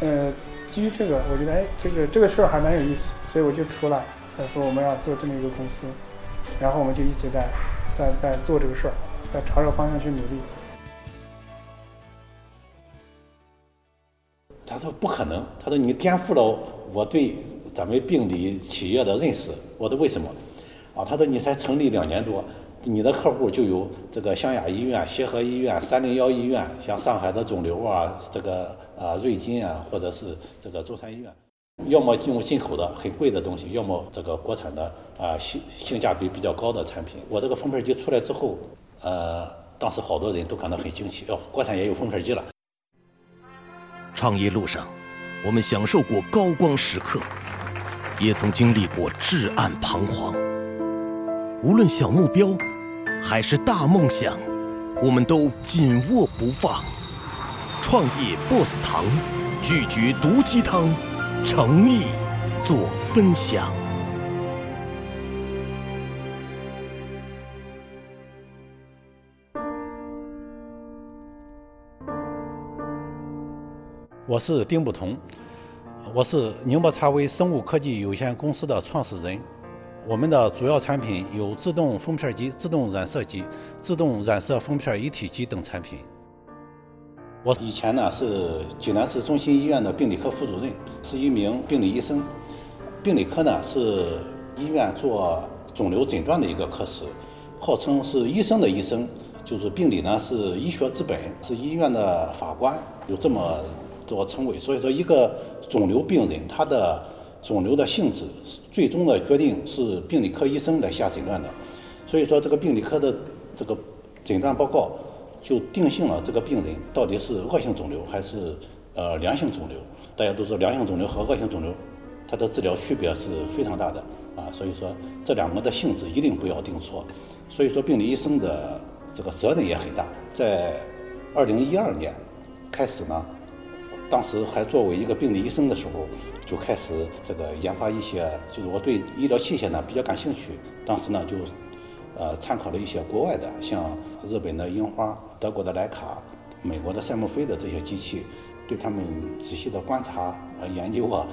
呃，基于这个，我觉得，哎，这个这个事儿还蛮有意思，所以我就出来，说我们要做这么一个公司，然后我们就一直在在在做这个事儿，在朝这个方向去努力。他说不可能，他说你颠覆了我对咱们病理企业的认识。我说为什么？啊，他说你才成立两年多，你的客户就有这个湘雅医院、协和医院、三零幺医院，像上海的肿瘤啊，这个啊瑞金啊，或者是这个中山医院，要么用进口的很贵的东西，要么这个国产的啊性性价比比较高的产品。我这个封片机出来之后，呃，当时好多人都感到很惊奇，哦，国产也有封片机了。创业路上，我们享受过高光时刻，也曾经历过至暗彷徨。无论小目标还是大梦想，我们都紧握不放。创业 BOSS 堂，拒绝毒鸡汤，诚意做分享。我是丁不同，我是宁波茶威生物科技有限公司的创始人。我们的主要产品有自动封片机、自动染色机、自动染色封片一体机等产品。我以前呢是济南市中心医院的病理科副主任，是一名病理医生。病理科呢是医院做肿瘤诊断的一个科室，号称是医生的医生，就是病理呢是医学之本，是医院的法官，有这么。多称谓，所以说一个肿瘤病人，他的肿瘤的性质，最终的决定是病理科医生来下诊断的。所以说这个病理科的这个诊断报告就定性了这个病人到底是恶性肿瘤还是呃良性肿瘤。大家都知道良性肿瘤和恶性肿瘤，它的治疗区别是非常大的啊。所以说这两个的性质一定不要定错。所以说病理医生的这个责任也很大。在二零一二年开始呢。当时还作为一个病理医生的时候，就开始这个研发一些，就是我对医疗器械呢比较感兴趣。当时呢就，呃，参考了一些国外的，像日本的樱花、德国的莱卡、美国的赛默菲的这些机器，对他们仔细的观察、呃研究啊，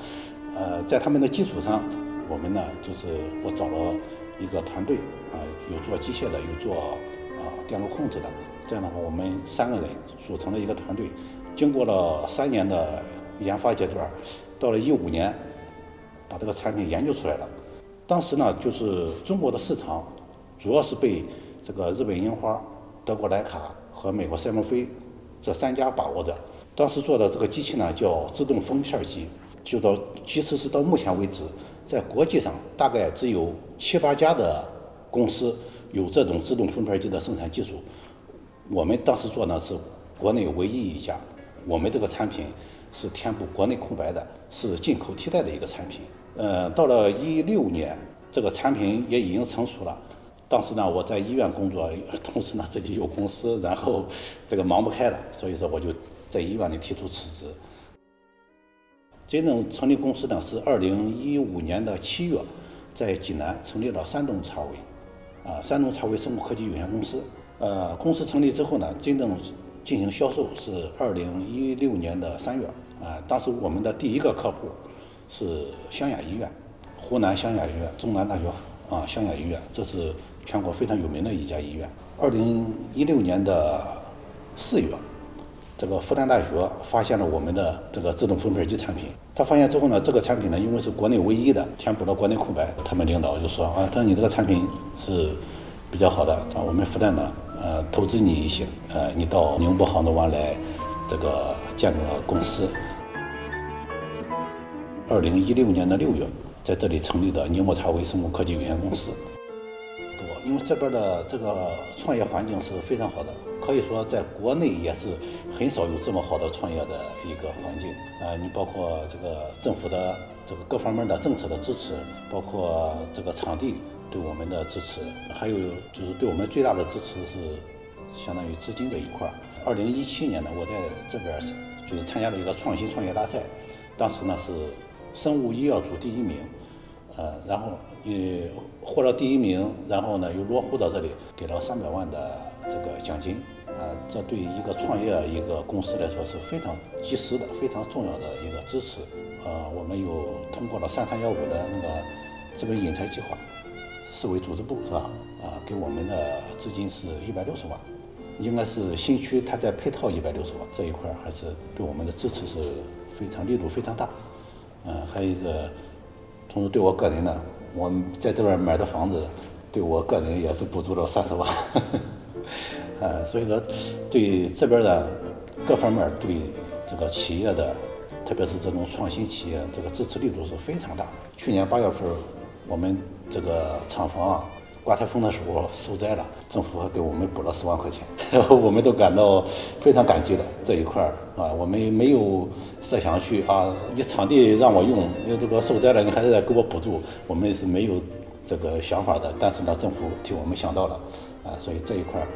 呃，在他们的基础上，我们呢就是我找了一个团队啊，有做机械的，有做啊电路控制的，这样的话，我们三个人组成了一个团队。经过了三年的研发阶段，到了一五年，把这个产品研究出来了。当时呢，就是中国的市场主要是被这个日本樱花、德国莱卡和美国赛默菲这三家把握着。当时做的这个机器呢，叫自动封片机。就到其实是到目前为止，在国际上大概只有七八家的公司有这种自动封片机的生产技术。我们当时做呢，是国内唯一一家。我们这个产品是填补国内空白的，是进口替代的一个产品。呃，到了一六年，这个产品也已经成熟了，当时呢，我在医院工作，同时呢自己有公司，然后 这个忙不开了，所以说我就在医院里提出辞职。真正成立公司呢是二零一五年的七月，在济南成立了山东茶维，啊，山东茶维生物科技有限公司。呃，公司成立之后呢，真正进行销售是二零一六年的三月，啊，当时我们的第一个客户是湘雅医院，湖南湘雅医院，中南大学啊，湘雅医院，这是。全国非常有名的一家医院。二零一六年的四月，这个复旦大学发现了我们的这个自动分片机产品。他发现之后呢，这个产品呢，因为是国内唯一的，填补了国内空白。他们领导就说啊，他说你这个产品是比较好的啊，我们复旦呢，呃，投资你一些，呃，你到宁波、杭州湾来，这个建个公司。二零一六年的六月，在这里成立的宁波茶微生物科技有限公司。多因为这边的这个创业环境是非常好的，可以说在国内也是很少有这么好的创业的一个环境。啊，你包括这个政府的这个各方面的政策的支持，包括这个场地对我们的支持，还有就是对我们最大的支持是相当于资金这一块。二零一七年呢，我在这边是就是参加了一个创新创业大赛，当时呢是生物医药组第一名，呃，然后。也获了第一名，然后呢又落户到这里，给了三百万的这个奖金，啊，这对于一个创业一个公司来说是非常及时的、非常重要的一个支持。呃，我们又通过了三三幺五的那个资本引才计划，市委组织部是吧？啊，给我们的资金是一百六十万，应该是新区它在配套一百六十万这一块还是对我们的支持是非常力度非常大。嗯，还有一个，同时对我个人呢。我在这边买的房子，对我个人也是补助了三十万，呃，所以说对这边的各方面对这个企业的，特别是这种创新企业，这个支持力度是非常大的。去年八月份，我们这个厂房啊。刮台风的时候受灾了，政府还给我们补了十万块钱，我们都感到非常感激的这一块儿啊，我们没有设想去啊，你场地让我用，你这个受灾了，你还是在给我补助，我们是没有这个想法的。但是呢，政府替我们想到了啊，所以这一块儿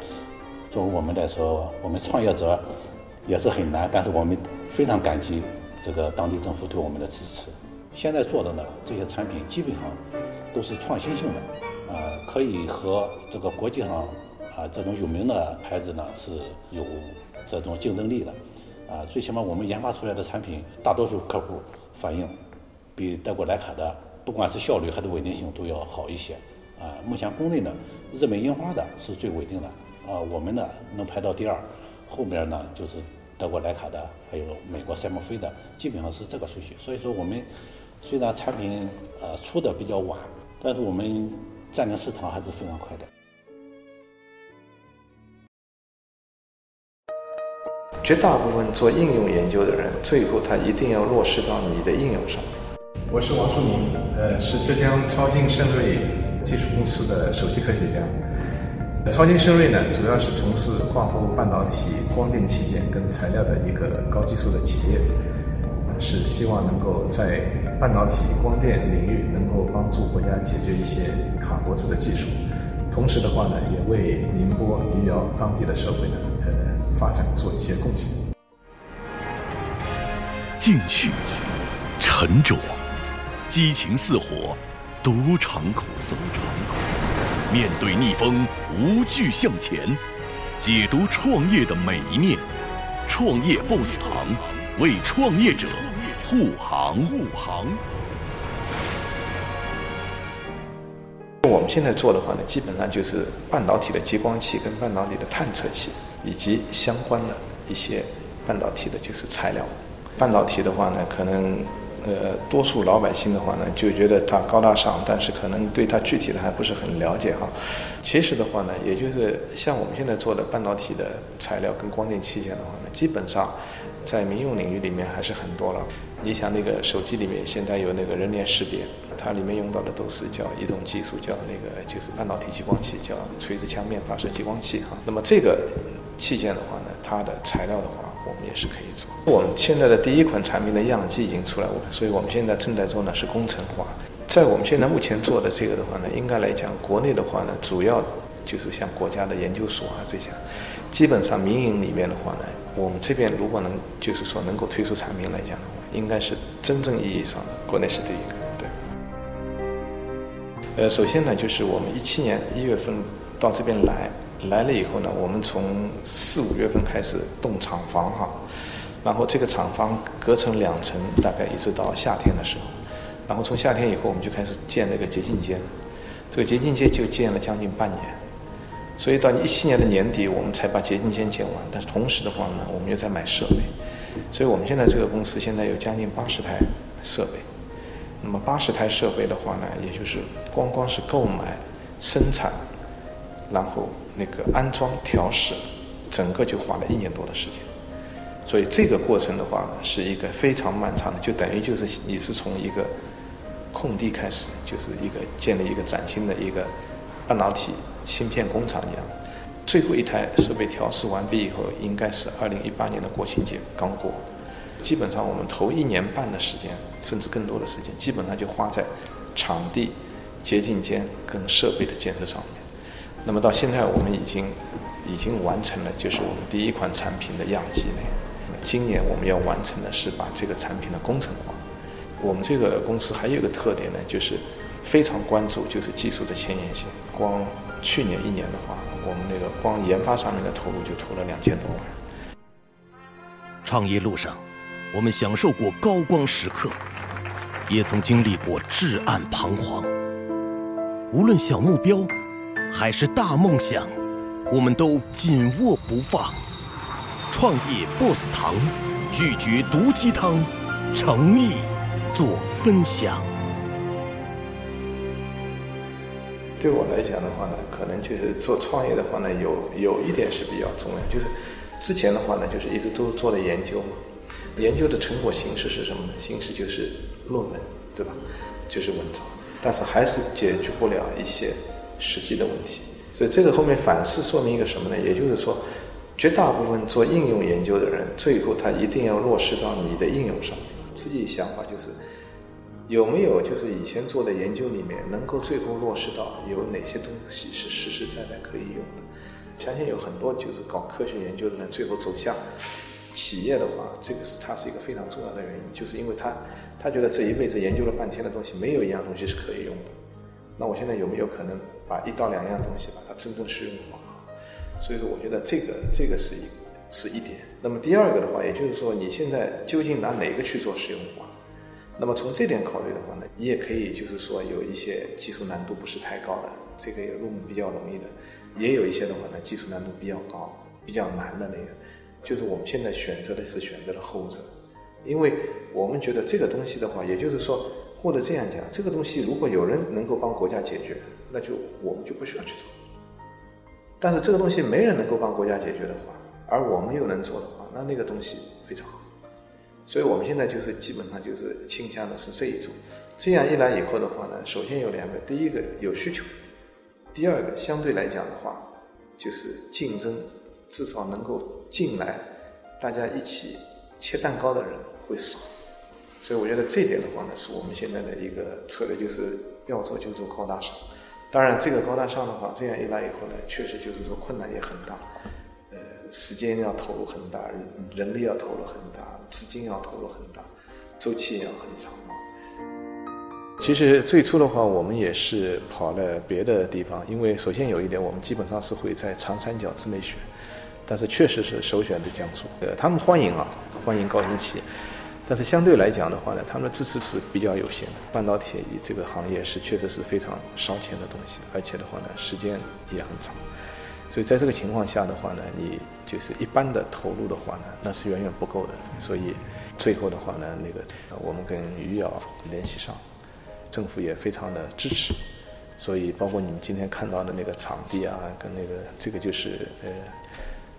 作为我们来说，我们创业者也是很难，但是我们非常感激这个当地政府对我们的支持。现在做的呢，这些产品基本上都是创新性的。呃，可以和这个国际上啊这种有名的牌子呢是有这种竞争力的，啊，最起码我们研发出来的产品，大多数客户反映比德国莱卡的不管是效率还是稳定性都要好一些，啊，目前国内呢，日本樱花的是最稳定的，啊，我们呢能排到第二，后面呢就是德国莱卡的，还有美国赛默菲的，基本上是这个顺序。所以说我们虽然产品呃出的比较晚，但是我们。占领市场还是非常快的。绝大部分做应用研究的人，最后他一定要落实到你的应用上面。我是王树明，呃，是浙江超晶深瑞技术公司的首席科学家。超晶深瑞呢，主要是从事化合物半导体、光电器件跟材料的一个高技术的企业。是希望能够在半导体、光电领域能够帮助国家解决一些卡脖子的技术，同时的话呢，也为宁波余姚当地的社会呢，呃，发展做一些贡献。进取、沉着、激情似火、独尝苦涩，面对逆风无惧向前，解读创业的每一面。创业 BOSS 堂为创业者。护航，护航。现在做的话呢，基本上就是半导体的激光器跟半导体的探测器，以及相关的一些半导体的就是材料。半导体的话呢，可能呃，多数老百姓的话呢，就觉得它高大上，但是可能对它具体的还不是很了解哈。其实的话呢，也就是像我们现在做的半导体的材料跟光电器件的话呢，基本上在民用领域里面还是很多了。你想那个手机里面现在有那个人脸识别，它里面用到的都是叫一种技术，叫那个就是半导体激光器，叫垂直腔面发射激光器哈。那么这个器件的话呢，它的材料的话，我们也是可以做。我们现在的第一款产品的样机已经出来，我们所以我们现在正在做呢是工程化。在我们现在目前做的这个的话呢，应该来讲，国内的话呢，主要就是像国家的研究所啊这些，基本上民营里面的话呢，我们这边如果能就是说能够推出产品来讲的话，应该是真正意义上的国内是第一个。对。呃，首先呢，就是我们一七年一月份到这边来，来了以后呢，我们从四五月份开始动厂房哈，然后这个厂房隔成两层，大概一直到夏天的时候。然后从夏天以后，我们就开始建那个洁净间，这个洁净间就建了将近半年，所以到一七年的年底，我们才把洁净间建完。但是同时的话呢，我们又在买设备，所以我们现在这个公司现在有将近八十台设备。那么八十台设备的话呢，也就是光光是购买、生产，然后那个安装、调试，整个就花了一年多的时间。所以这个过程的话呢，是一个非常漫长的，就等于就是你是从一个空地开始，就是一个建立一个崭新的一个半导体芯片工厂一样。最后一台设备调试完毕以后，应该是二零一八年的国庆节刚过。基本上我们头一年半的时间，甚至更多的时间，基本上就花在场地、洁净间跟设备的建设上面。那么到现在，我们已经已经完成了，就是我们第一款产品的样机呢。今年我们要完成的是把这个产品的工程化。我们这个公司还有一个特点呢，就是非常关注就是技术的前沿性。光去年一年的话，我们那个光研发上面的投入就投了两千多万。创业路上，我们享受过高光时刻，也曾经历过至暗彷徨。无论小目标还是大梦想，我们都紧握不放。创业 BOSS 堂，拒绝毒鸡汤，诚意做分享。对我来讲的话呢，可能就是做创业的话呢，有有一点是比较重要，就是之前的话呢，就是一直都做了研究嘛。研究的成果形式是什么呢？形式就是论文，对吧？就是文章，但是还是解决不了一些实际的问题。所以这个后面反思说明一个什么呢？也就是说。绝大部分做应用研究的人，最后他一定要落实到你的应用上面。自己想法就是，有没有就是以前做的研究里面，能够最后落实到有哪些东西是实实在在可以用的？相信有很多就是搞科学研究的人，最后走向企业的话，这个是他是一个非常重要的原因，就是因为他他觉得这一辈子研究了半天的东西，没有一样东西是可以用的。那我现在有没有可能把一到两样东西把它真正实用化？所以说，我觉得这个这个是一是一点。那么第二个的话，也就是说，你现在究竟拿哪个去做实用化？那么从这点考虑的话呢，你也可以就是说有一些技术难度不是太高的，这个入门比较容易的；也有一些的话呢，技术难度比较高、比较难的那个，就是我们现在选择的是选择了后者，因为我们觉得这个东西的话，也就是说，或者这样讲，这个东西如果有人能够帮国家解决，那就我们就不需要去做。但是这个东西没人能够帮国家解决的话，而我们又能做的话，那那个东西非常好。所以我们现在就是基本上就是倾向的是这一种。这样一来以后的话呢，首先有两个：第一个有需求，第二个相对来讲的话，就是竞争至少能够进来，大家一起切蛋糕的人会少。所以我觉得这点的话呢，是我们现在的一个策略，就是要做就做高大上。当然，这个高大上的话，这样一来以后呢，确实就是说困难也很大，呃，时间要投入很大，人力要投入很大，资金要投入很大，周期也要很长。其实最初的话，我们也是跑了别的地方，因为首先有一点，我们基本上是会在长三角之内选，但是确实是首选的江苏，呃，他们欢迎啊，欢迎高新企业。但是相对来讲的话呢，他们的支持是比较有限的。半导体这个行业是确实是非常烧钱的东西，而且的话呢，时间也很长。所以在这个情况下的话呢，你就是一般的投入的话呢，那是远远不够的。所以最后的话呢，那个我们跟余姚联系上，政府也非常的支持。所以包括你们今天看到的那个场地啊，跟那个这个就是呃，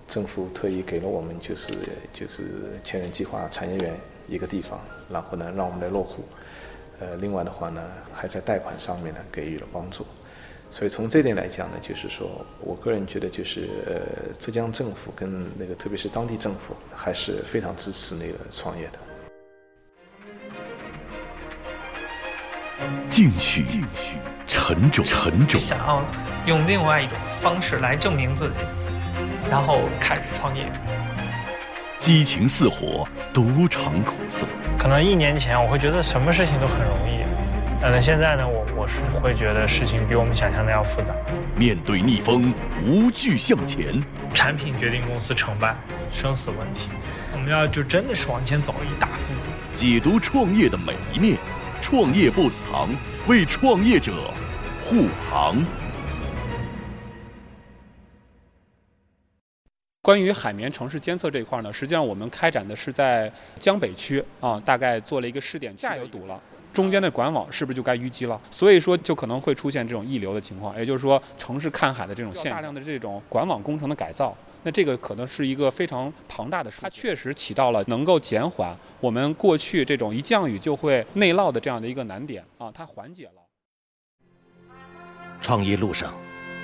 政府特意给了我们就是就是千人计划产业园。一个地方，然后呢，让我们来落户。呃，另外的话呢，还在贷款上面呢给予了帮助。所以从这点来讲呢，就是说我个人觉得，就是呃，浙江政府跟那个特别是当地政府还是非常支持那个创业的。进取、进取沉着、沉着。想要用另外一种方式来证明自己，然后开始创业。激情似火，独尝苦涩。可能一年前我会觉得什么事情都很容易，但现在呢，我我是会觉得事情比我们想象的要复杂。面对逆风，无惧向前。产品决定公司成败，生死问题。我们要就真的是往前走一大步。解读创业的每一面，创业 BOSS 堂为创业者护航。关于海绵城市监测这一块呢，实际上我们开展的是在江北区啊，大概做了一个试点，下游堵了，中间的管网是不是就该淤积了？所以说就可能会出现这种溢流的情况，也就是说城市看海的这种现象，大量的这种管网工程的改造。那这个可能是一个非常庞大的，它确实起到了能够减缓我们过去这种一降雨就会内涝的这样的一个难点啊，它缓解了。创业路上，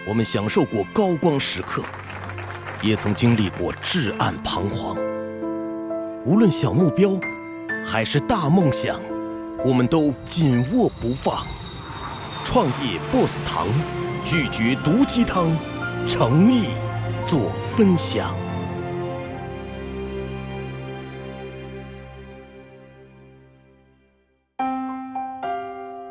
我们享受过高光时刻，也曾经历过至暗彷徨。无论小目标还是大梦想，我们都紧握不放。创业 BOSS 堂，拒绝毒鸡汤，诚意。做分享。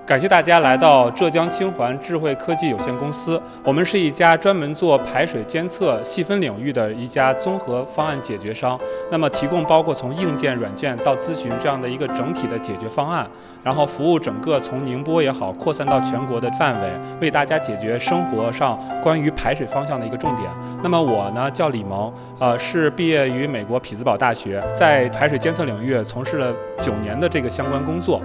感谢大家来到浙江清环智慧科技有限公司。我们是一家专门做排水监测细分领域的一家综合方案解决商。那么，提供包括从硬件、软件到咨询这样的一个整体的解决方案，然后服务整个从宁波也好扩散到全国的范围，为大家解决生活上关于排水方向的一个重点。那么我呢叫李萌，呃，是毕业于美国匹兹堡大学，在排水监测领域从事了九年的这个相关工作。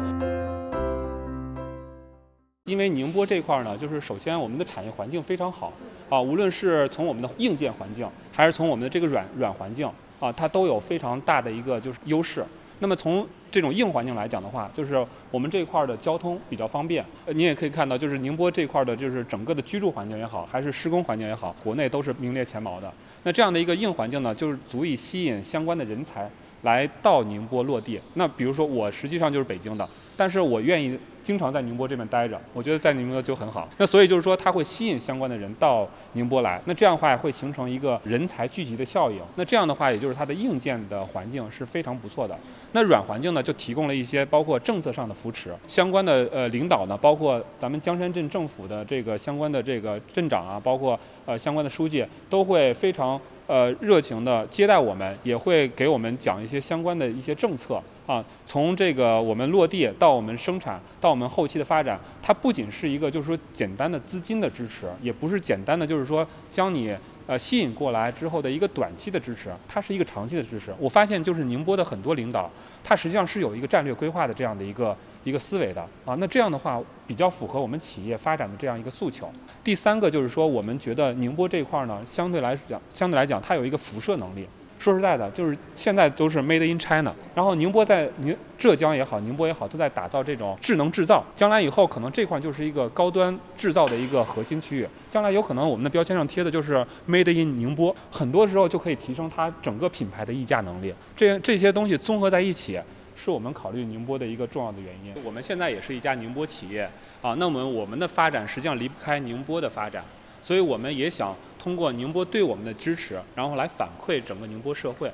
因为宁波这块儿呢，就是首先我们的产业环境非常好啊，无论是从我们的硬件环境，还是从我们的这个软软环境啊，它都有非常大的一个就是优势。那么从这种硬环境来讲的话，就是我们这块儿的交通比较方便。你也可以看到，就是宁波这块儿的，就是整个的居住环境也好，还是施工环境也好，国内都是名列前茅的。那这样的一个硬环境呢，就是足以吸引相关的人才来到宁波落地。那比如说我实际上就是北京的，但是我愿意。经常在宁波这边待着，我觉得在宁波就很好。那所以就是说，它会吸引相关的人到宁波来。那这样的话会形成一个人才聚集的效应。那这样的话，也就是它的硬件的环境是非常不错的。那软环境呢，就提供了一些包括政策上的扶持，相关的呃领导呢，包括咱们江山镇政府的这个相关的这个镇长啊，包括呃相关的书记，都会非常呃热情的接待我们，也会给我们讲一些相关的一些政策。啊，从这个我们落地到我们生产到我们后期的发展，它不仅是一个就是说简单的资金的支持，也不是简单的就是说将你呃吸引过来之后的一个短期的支持，它是一个长期的支持。我发现就是宁波的很多领导，他实际上是有一个战略规划的这样的一个一个思维的啊。那这样的话比较符合我们企业发展的这样一个诉求。第三个就是说，我们觉得宁波这一块儿呢，相对来讲相对来讲它有一个辐射能力。说实在的，就是现在都是 Made in China，然后宁波在宁浙江也好，宁波也好，都在打造这种智能制造。将来以后，可能这块就是一个高端制造的一个核心区域。将来有可能我们的标签上贴的就是 Made in 宁波，很多时候就可以提升它整个品牌的溢价能力。这这些东西综合在一起，是我们考虑宁波的一个重要的原因。我们现在也是一家宁波企业啊，那么我们的发展实际上离不开宁波的发展。所以我们也想通过宁波对我们的支持，然后来反馈整个宁波社会。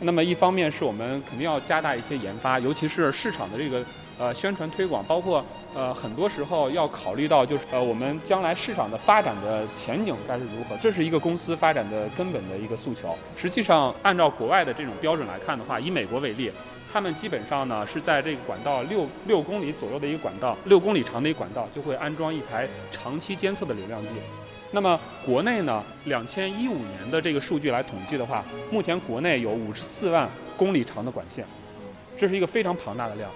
那么一方面是我们肯定要加大一些研发，尤其是市场的这个呃宣传推广，包括呃很多时候要考虑到就是呃我们将来市场的发展的前景该是如何，这是一个公司发展的根本的一个诉求。实际上按照国外的这种标准来看的话，以美国为例。他们基本上呢是在这个管道六六公里左右的一个管道，六公里长的一个管道就会安装一台长期监测的流量计。那么国内呢，两千一五年的这个数据来统计的话，目前国内有五十四万公里长的管线，这是一个非常庞大的量。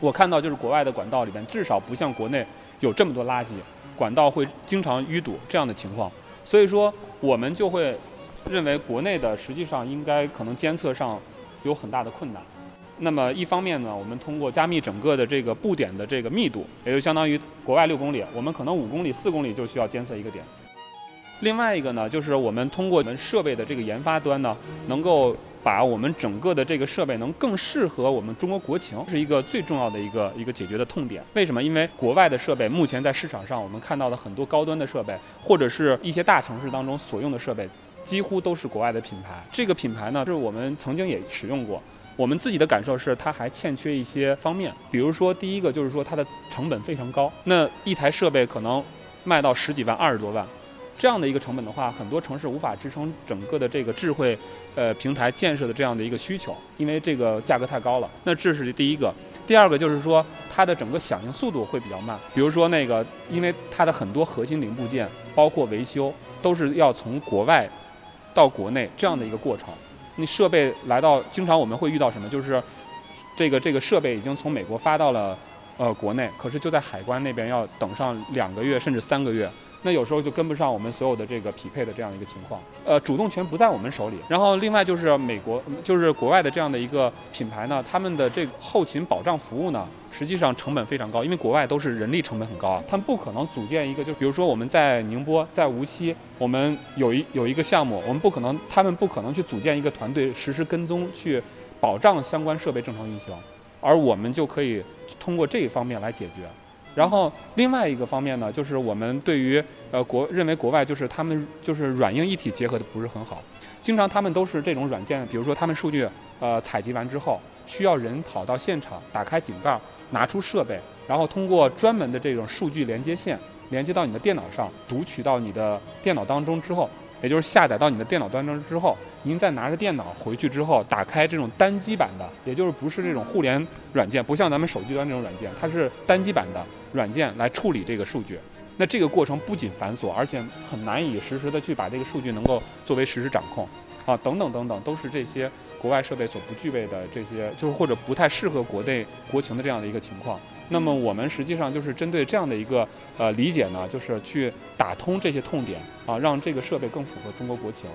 我看到就是国外的管道里边，至少不像国内有这么多垃圾，管道会经常淤堵这样的情况。所以说，我们就会认为国内的实际上应该可能监测上。有很大的困难。那么一方面呢，我们通过加密整个的这个布点的这个密度，也就相当于国外六公里，我们可能五公里、四公里就需要监测一个点。另外一个呢，就是我们通过我们设备的这个研发端呢，能够把我们整个的这个设备能更适合我们中国国情，是一个最重要的一个一个解决的痛点。为什么？因为国外的设备目前在市场上，我们看到的很多高端的设备，或者是一些大城市当中所用的设备，几乎都是国外的品牌。这个品牌呢，是我们曾经也使用过。我们自己的感受是，它还欠缺一些方面，比如说，第一个就是说它的成本非常高，那一台设备可能卖到十几万、二十多万，这样的一个成本的话，很多城市无法支撑整个的这个智慧呃平台建设的这样的一个需求，因为这个价格太高了。那这是第一个，第二个就是说它的整个响应速度会比较慢，比如说那个，因为它的很多核心零部件，包括维修，都是要从国外到国内这样的一个过程。你设备来到，经常我们会遇到什么？就是这个这个设备已经从美国发到了呃国内，可是就在海关那边要等上两个月甚至三个月，那有时候就跟不上我们所有的这个匹配的这样一个情况。呃，主动权不在我们手里。然后另外就是美国，就是国外的这样的一个品牌呢，他们的这个后勤保障服务呢，实际上成本非常高，因为国外都是人力成本很高啊，他们不可能组建一个，就比如说我们在宁波，在无锡，我们有一有一个项目，我们不可能，他们不可能去组建一个团队实时跟踪去保障相关设备正常运行，而我们就可以通过这一方面来解决。然后另外一个方面呢，就是我们对于呃国认为国外就是他们就是软硬一体结合的不是很好，经常他们都是这种软件，比如说他们数据呃采集完之后，需要人跑到现场打开井盖，拿出设备，然后通过专门的这种数据连接线连接到你的电脑上，读取到你的电脑当中之后，也就是下载到你的电脑当中之后，您再拿着电脑回去之后，打开这种单机版的，也就是不是这种互联软件，不像咱们手机端这种软件，它是单机版的软件来处理这个数据。那这个过程不仅繁琐，而且很难以实时的去把这个数据能够作为实时掌控，啊，等等等等，都是这些国外设备所不具备的这些，就是或者不太适合国内国情的这样的一个情况。那么我们实际上就是针对这样的一个呃理解呢，就是去打通这些痛点啊，让这个设备更符合中国国情。